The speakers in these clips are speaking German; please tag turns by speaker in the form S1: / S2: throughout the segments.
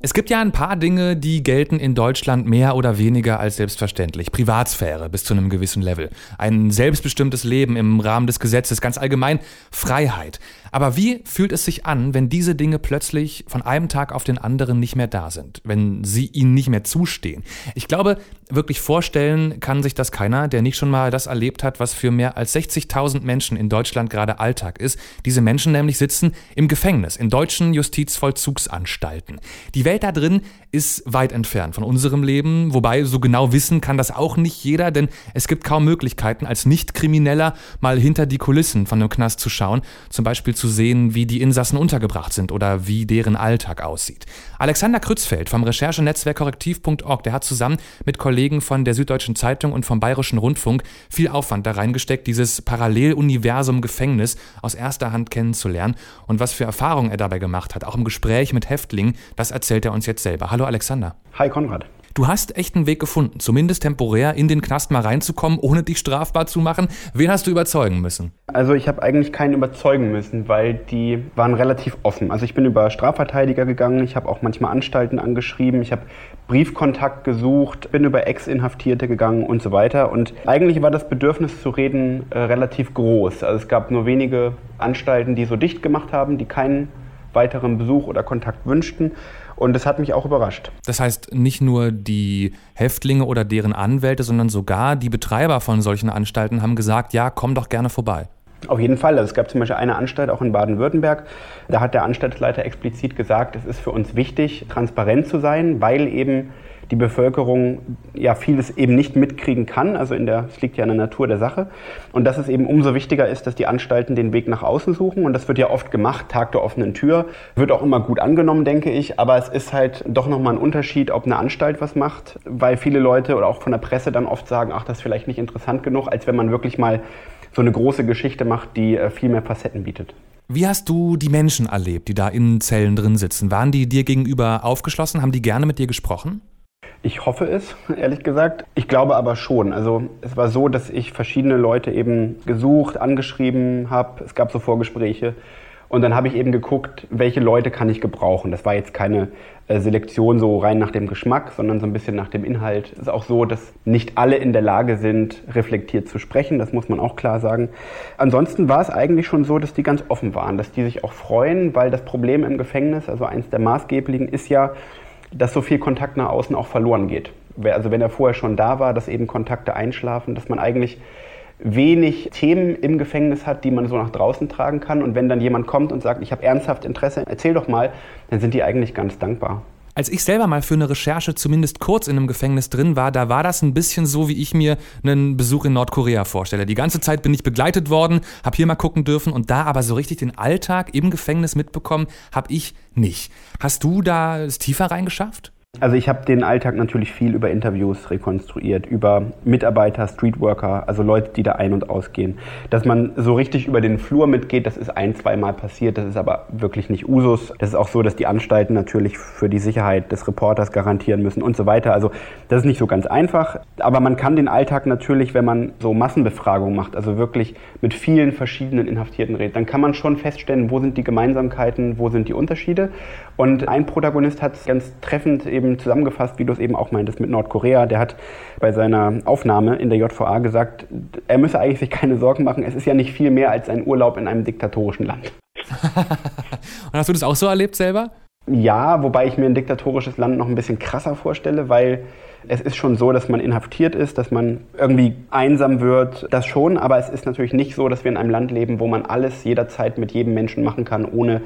S1: Es gibt ja ein paar Dinge, die gelten in Deutschland mehr oder weniger als selbstverständlich. Privatsphäre bis zu einem gewissen Level. Ein selbstbestimmtes Leben im Rahmen des Gesetzes, ganz allgemein Freiheit. Aber wie fühlt es sich an, wenn diese Dinge plötzlich von einem Tag auf den anderen nicht mehr da sind, wenn sie ihnen nicht mehr zustehen? Ich glaube, wirklich vorstellen kann sich das keiner, der nicht schon mal das erlebt hat, was für mehr als 60.000 Menschen in Deutschland gerade Alltag ist. Diese Menschen nämlich sitzen im Gefängnis, in deutschen Justizvollzugsanstalten. Die Welt da drin ist weit entfernt von unserem Leben, wobei so genau wissen kann das auch nicht jeder, denn es gibt kaum Möglichkeiten, als Nicht-Krimineller mal hinter die Kulissen von einem Knast zu schauen, zum Beispiel zu sehen, wie die Insassen untergebracht sind oder wie deren Alltag aussieht. Alexander Krützfeld vom Recherchenetzwerk korrektiv.org, der hat zusammen mit Kollegen von der Süddeutschen Zeitung und vom Bayerischen Rundfunk viel Aufwand da reingesteckt, dieses Paralleluniversum Gefängnis aus erster Hand kennenzulernen und was für Erfahrungen er dabei gemacht hat, auch im Gespräch mit Häftlingen, das erzählt er uns jetzt selber. Hallo Alexander.
S2: Hi Konrad.
S1: Du hast echt einen Weg gefunden, zumindest temporär in den Knast mal reinzukommen, ohne dich strafbar zu machen. Wen hast du überzeugen müssen?
S2: Also ich habe eigentlich keinen überzeugen müssen, weil die waren relativ offen. Also ich bin über Strafverteidiger gegangen, ich habe auch manchmal Anstalten angeschrieben, ich habe Briefkontakt gesucht, bin über Ex-Inhaftierte gegangen und so weiter. Und eigentlich war das Bedürfnis zu reden äh, relativ groß. Also es gab nur wenige Anstalten, die so dicht gemacht haben, die keinen weiteren Besuch oder Kontakt wünschten. Und das hat mich auch überrascht.
S1: Das heißt, nicht nur die Häftlinge oder deren Anwälte, sondern sogar die Betreiber von solchen Anstalten haben gesagt, ja, komm doch gerne vorbei.
S2: Auf jeden Fall. Also es gab zum Beispiel eine Anstalt auch in Baden-Württemberg. Da hat der Anstaltsleiter explizit gesagt, es ist für uns wichtig, transparent zu sein, weil eben die Bevölkerung ja vieles eben nicht mitkriegen kann. Also in der, es liegt ja in der Natur der Sache. Und dass es eben umso wichtiger ist, dass die Anstalten den Weg nach außen suchen. Und das wird ja oft gemacht, Tag der offenen Tür. Wird auch immer gut angenommen, denke ich. Aber es ist halt doch nochmal ein Unterschied, ob eine Anstalt was macht, weil viele Leute oder auch von der Presse dann oft sagen, ach, das ist vielleicht nicht interessant genug, als wenn man wirklich mal so eine große Geschichte macht, die äh, viel mehr Facetten bietet.
S1: Wie hast du die Menschen erlebt, die da in Zellen drin sitzen? Waren die dir gegenüber aufgeschlossen? Haben die gerne mit dir gesprochen?
S2: Ich hoffe es, ehrlich gesagt. Ich glaube aber schon. Also es war so, dass ich verschiedene Leute eben gesucht, angeschrieben habe. Es gab so Vorgespräche. Und dann habe ich eben geguckt, welche Leute kann ich gebrauchen. Das war jetzt keine äh, Selektion so rein nach dem Geschmack, sondern so ein bisschen nach dem Inhalt. Es ist auch so, dass nicht alle in der Lage sind, reflektiert zu sprechen. Das muss man auch klar sagen. Ansonsten war es eigentlich schon so, dass die ganz offen waren, dass die sich auch freuen, weil das Problem im Gefängnis, also eins der maßgeblichen, ist ja, dass so viel Kontakt nach außen auch verloren geht. Also wenn er vorher schon da war, dass eben Kontakte einschlafen, dass man eigentlich wenig Themen im Gefängnis hat, die man so nach draußen tragen kann. Und wenn dann jemand kommt und sagt, ich habe ernsthaft Interesse, erzähl doch mal, dann sind die eigentlich ganz dankbar.
S1: Als ich selber mal für eine Recherche zumindest kurz in einem Gefängnis drin war, da war das ein bisschen so, wie ich mir einen Besuch in Nordkorea vorstelle. Die ganze Zeit bin ich begleitet worden, habe hier mal gucken dürfen und da aber so richtig den Alltag im Gefängnis mitbekommen, habe ich nicht. Hast du da es tiefer reingeschafft?
S2: Also ich habe den Alltag natürlich viel über Interviews rekonstruiert, über Mitarbeiter, Streetworker, also Leute, die da ein- und ausgehen. Dass man so richtig über den Flur mitgeht, das ist ein, zweimal passiert, das ist aber wirklich nicht Usus. Das ist auch so, dass die Anstalten natürlich für die Sicherheit des Reporters garantieren müssen und so weiter. Also das ist nicht so ganz einfach, aber man kann den Alltag natürlich, wenn man so Massenbefragungen macht, also wirklich mit vielen verschiedenen Inhaftierten redet, dann kann man schon feststellen, wo sind die Gemeinsamkeiten, wo sind die Unterschiede. Und ein Protagonist hat es ganz treffend eben zusammengefasst, wie du es eben auch meintest mit Nordkorea. Der hat bei seiner Aufnahme in der JVA gesagt, er müsse eigentlich sich keine Sorgen machen. Es ist ja nicht viel mehr als ein Urlaub in einem diktatorischen Land.
S1: Und hast du das auch so erlebt selber?
S2: Ja, wobei ich mir ein diktatorisches Land noch ein bisschen krasser vorstelle, weil es ist schon so, dass man inhaftiert ist, dass man irgendwie einsam wird, das schon, aber es ist natürlich nicht so, dass wir in einem Land leben, wo man alles jederzeit mit jedem Menschen machen kann, ohne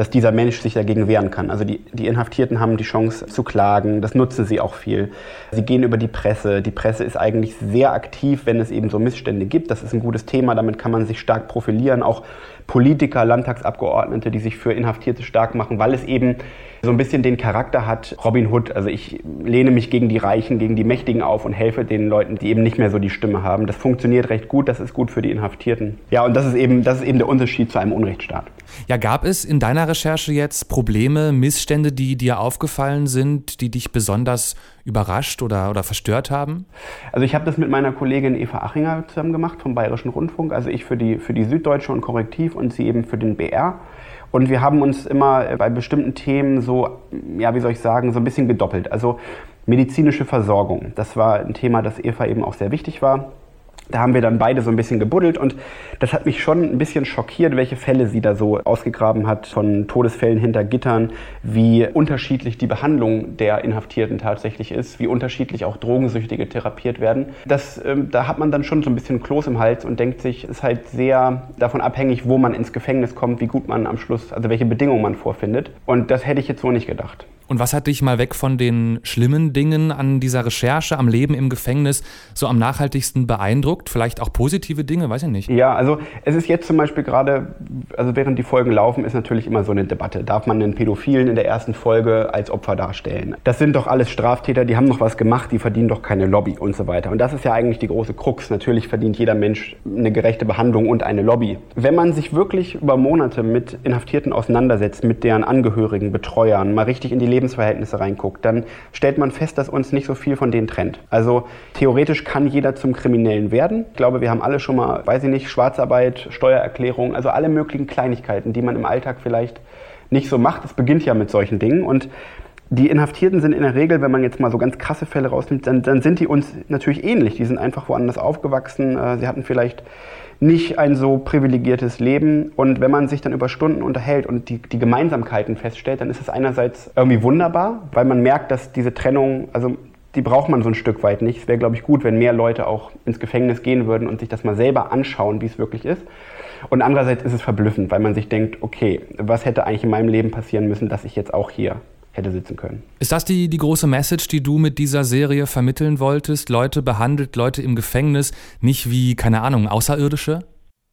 S2: dass dieser Mensch sich dagegen wehren kann. Also die, die Inhaftierten haben die Chance zu klagen, das nutzen sie auch viel. Sie gehen über die Presse. Die Presse ist eigentlich sehr aktiv, wenn es eben so Missstände gibt. Das ist ein gutes Thema, damit kann man sich stark profilieren. Auch Politiker, Landtagsabgeordnete, die sich für Inhaftierte stark machen, weil es eben so ein bisschen den Charakter hat Robin Hood. Also ich lehne mich gegen die Reichen, gegen die Mächtigen auf und helfe den Leuten, die eben nicht mehr so die Stimme haben. Das funktioniert recht gut, das ist gut für die Inhaftierten. Ja, und das ist eben, das ist eben der Unterschied zu einem Unrechtsstaat.
S1: Ja, gab es in deiner Recherche jetzt Probleme, Missstände, die dir aufgefallen sind, die dich besonders überrascht oder, oder verstört haben?
S2: Also ich habe das mit meiner Kollegin Eva Achinger zusammen gemacht vom Bayerischen Rundfunk, also ich für die, für die Süddeutsche und Korrektiv und sie eben für den BR. Und wir haben uns immer bei bestimmten Themen so, ja, wie soll ich sagen, so ein bisschen gedoppelt. Also medizinische Versorgung, das war ein Thema, das Eva eben auch sehr wichtig war. Da haben wir dann beide so ein bisschen gebuddelt und das hat mich schon ein bisschen schockiert, welche Fälle sie da so ausgegraben hat von Todesfällen hinter Gittern, wie unterschiedlich die Behandlung der Inhaftierten tatsächlich ist, wie unterschiedlich auch Drogensüchtige therapiert werden. Das, ähm, da hat man dann schon so ein bisschen Kloß im Hals und denkt sich, ist halt sehr davon abhängig, wo man ins Gefängnis kommt, wie gut man am Schluss, also welche Bedingungen man vorfindet. Und das hätte ich jetzt so nicht gedacht.
S1: Und was hat dich mal weg von den schlimmen Dingen an dieser Recherche, am Leben im Gefängnis so am nachhaltigsten beeindruckt? Vielleicht auch positive Dinge, weiß ich nicht.
S2: Ja, also es ist jetzt zum Beispiel gerade, also während die Folgen laufen, ist natürlich immer so eine Debatte. Darf man einen Pädophilen in der ersten Folge als Opfer darstellen? Das sind doch alles Straftäter, die haben noch was gemacht, die verdienen doch keine Lobby und so weiter. Und das ist ja eigentlich die große Krux. Natürlich verdient jeder Mensch eine gerechte Behandlung und eine Lobby. Wenn man sich wirklich über Monate mit Inhaftierten auseinandersetzt, mit deren Angehörigen, Betreuern, mal richtig in die Leben Lebensverhältnisse reinguckt, dann stellt man fest, dass uns nicht so viel von denen trennt. Also theoretisch kann jeder zum Kriminellen werden. Ich glaube, wir haben alle schon mal, weiß ich nicht, Schwarzarbeit, Steuererklärung, also alle möglichen Kleinigkeiten, die man im Alltag vielleicht nicht so macht. Es beginnt ja mit solchen Dingen und die Inhaftierten sind in der Regel, wenn man jetzt mal so ganz krasse Fälle rausnimmt, dann, dann sind die uns natürlich ähnlich. Die sind einfach woanders aufgewachsen. Äh, sie hatten vielleicht nicht ein so privilegiertes Leben. Und wenn man sich dann über Stunden unterhält und die, die Gemeinsamkeiten feststellt, dann ist es einerseits irgendwie wunderbar, weil man merkt, dass diese Trennung, also die braucht man so ein Stück weit nicht. Es wäre, glaube ich, gut, wenn mehr Leute auch ins Gefängnis gehen würden und sich das mal selber anschauen, wie es wirklich ist. Und andererseits ist es verblüffend, weil man sich denkt, okay, was hätte eigentlich in meinem Leben passieren müssen, dass ich jetzt auch hier hätte sitzen können.
S1: Ist das die, die große Message, die du mit dieser Serie vermitteln wolltest? Leute behandelt, Leute im Gefängnis nicht wie, keine Ahnung, Außerirdische?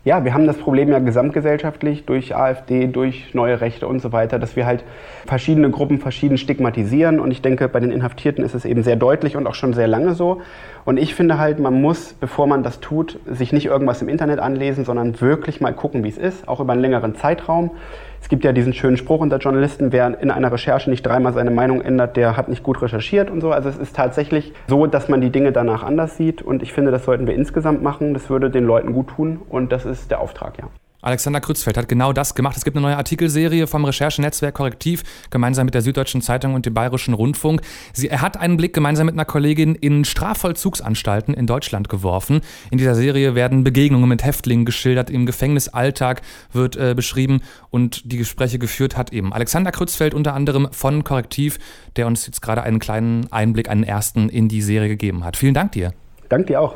S2: Ja, wir haben das Problem ja gesamtgesellschaftlich durch AfD, durch neue Rechte und so weiter, dass wir halt verschiedene Gruppen verschieden stigmatisieren. Und ich denke, bei den Inhaftierten ist es eben sehr deutlich und auch schon sehr lange so. Und ich finde halt, man muss, bevor man das tut, sich nicht irgendwas im Internet anlesen, sondern wirklich mal gucken, wie es ist, auch über einen längeren Zeitraum. Es gibt ja diesen schönen Spruch unter Journalisten, wer in einer Recherche nicht dreimal seine Meinung ändert, der hat nicht gut recherchiert und so. Also es ist tatsächlich so, dass man die Dinge danach anders sieht. Und ich finde, das sollten wir insgesamt machen. Das würde den Leuten gut tun. Und das ist der Auftrag, ja.
S1: Alexander Krützfeld hat genau das gemacht. Es gibt eine neue Artikelserie vom Recherchenetzwerk Korrektiv, gemeinsam mit der Süddeutschen Zeitung und dem Bayerischen Rundfunk. Sie, er hat einen Blick gemeinsam mit einer Kollegin in Strafvollzugsanstalten in Deutschland geworfen. In dieser Serie werden Begegnungen mit Häftlingen geschildert, im Gefängnisalltag wird äh, beschrieben und die Gespräche geführt hat eben Alexander Krützfeld unter anderem von Korrektiv, der uns jetzt gerade einen kleinen Einblick, einen ersten in die Serie gegeben hat. Vielen Dank dir.
S2: Dank dir auch.